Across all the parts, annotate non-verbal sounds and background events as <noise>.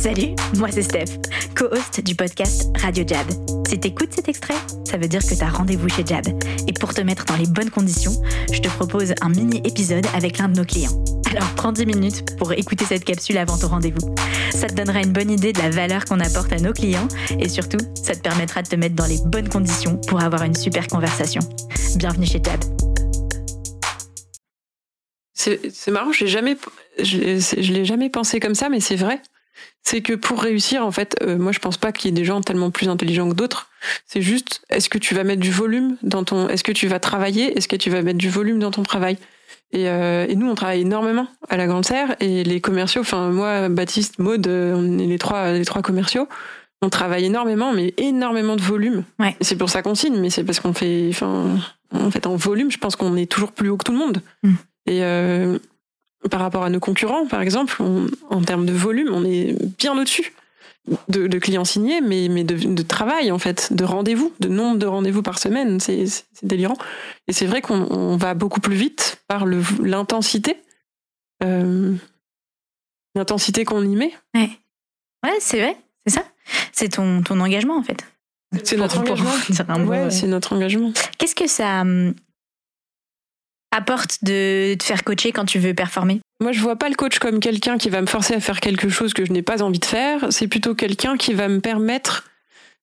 Salut, moi c'est Steph, co-host du podcast Radio Jab. Si t'écoutes cet extrait, ça veut dire que t'as rendez-vous chez Jab. Et pour te mettre dans les bonnes conditions, je te propose un mini-épisode avec l'un de nos clients. Alors prends 10 minutes pour écouter cette capsule avant ton rendez-vous. Ça te donnera une bonne idée de la valeur qu'on apporte à nos clients et surtout, ça te permettra de te mettre dans les bonnes conditions pour avoir une super conversation. Bienvenue chez Jab. C'est marrant, je l'ai jamais pensé comme ça, mais c'est vrai c'est que pour réussir, en fait, euh, moi je pense pas qu'il y ait des gens tellement plus intelligents que d'autres. C'est juste, est-ce que tu vas mettre du volume dans ton, est-ce que tu vas travailler, est-ce que tu vas mettre du volume dans ton travail? Et, euh, et, nous, on travaille énormément à la Grande Serre et les commerciaux. Enfin, moi, Baptiste, Maude, euh, on est les trois, les trois commerciaux. On travaille énormément, mais énormément de volume. Ouais. C'est pour ça qu'on signe, mais c'est parce qu'on fait, enfin, en fait, en volume, je pense qu'on est toujours plus haut que tout le monde. Mm. Et euh, par rapport à nos concurrents, par exemple, en termes de volume, on est bien au-dessus de, clients signés, mais, mais de, travail, en fait, de rendez-vous, de nombre de rendez-vous par semaine. C'est délirant. Et c'est vrai qu'on va beaucoup plus vite par l'intensité. Euh, l'intensité qu'on y met. Ouais, ouais c'est vrai, c'est ça. C'est ton, ton engagement, en fait. C'est notre, engagement. <laughs> Ouais, c'est notre engagement. Qu'est-ce que ça hum, apporte de te faire coacher quand tu veux performer Moi, je vois pas le coach comme quelqu'un qui va me forcer à faire quelque chose que je n'ai pas envie de faire. C'est plutôt quelqu'un qui va me permettre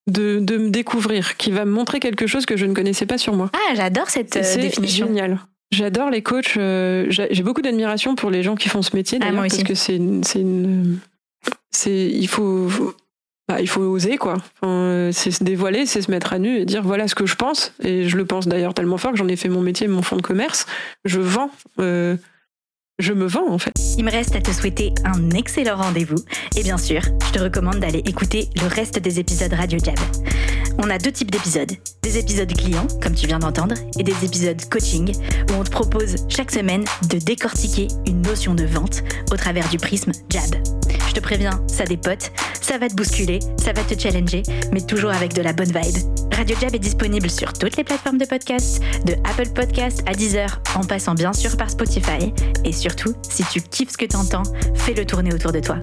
de, de, me découvrir, qui va me montrer quelque chose que je ne connaissais pas sur moi. Ah, j'adore cette euh, définition. C'est génial. J'adore les coachs. Euh, j'ai beaucoup d'admiration pour les gens qui font ce métier, ah, d'ailleurs, parce que c'est une, c'est, il faut bah, il faut oser quoi. Enfin, c'est se dévoiler, c'est se mettre à nu et dire voilà ce que je pense. Et je le pense d'ailleurs tellement fort que j'en ai fait mon métier, mon fonds de commerce. Je vends. Euh, je me vends en fait. Il me reste à te souhaiter un excellent rendez-vous. Et bien sûr, je te recommande d'aller écouter le reste des épisodes Radio Jab. On a deux types d'épisodes. Des épisodes clients, comme tu viens d'entendre, et des épisodes coaching, où on te propose chaque semaine de décortiquer une notion de vente au travers du prisme Jab. Je te préviens, ça dépote, ça va te bousculer, ça va te challenger, mais toujours avec de la bonne vibe. Radio Jab est disponible sur toutes les plateformes de podcast, de Apple Podcast à Deezer, en passant bien sûr par Spotify. Et surtout, si tu kiffes ce que tu entends, fais-le tourner autour de toi.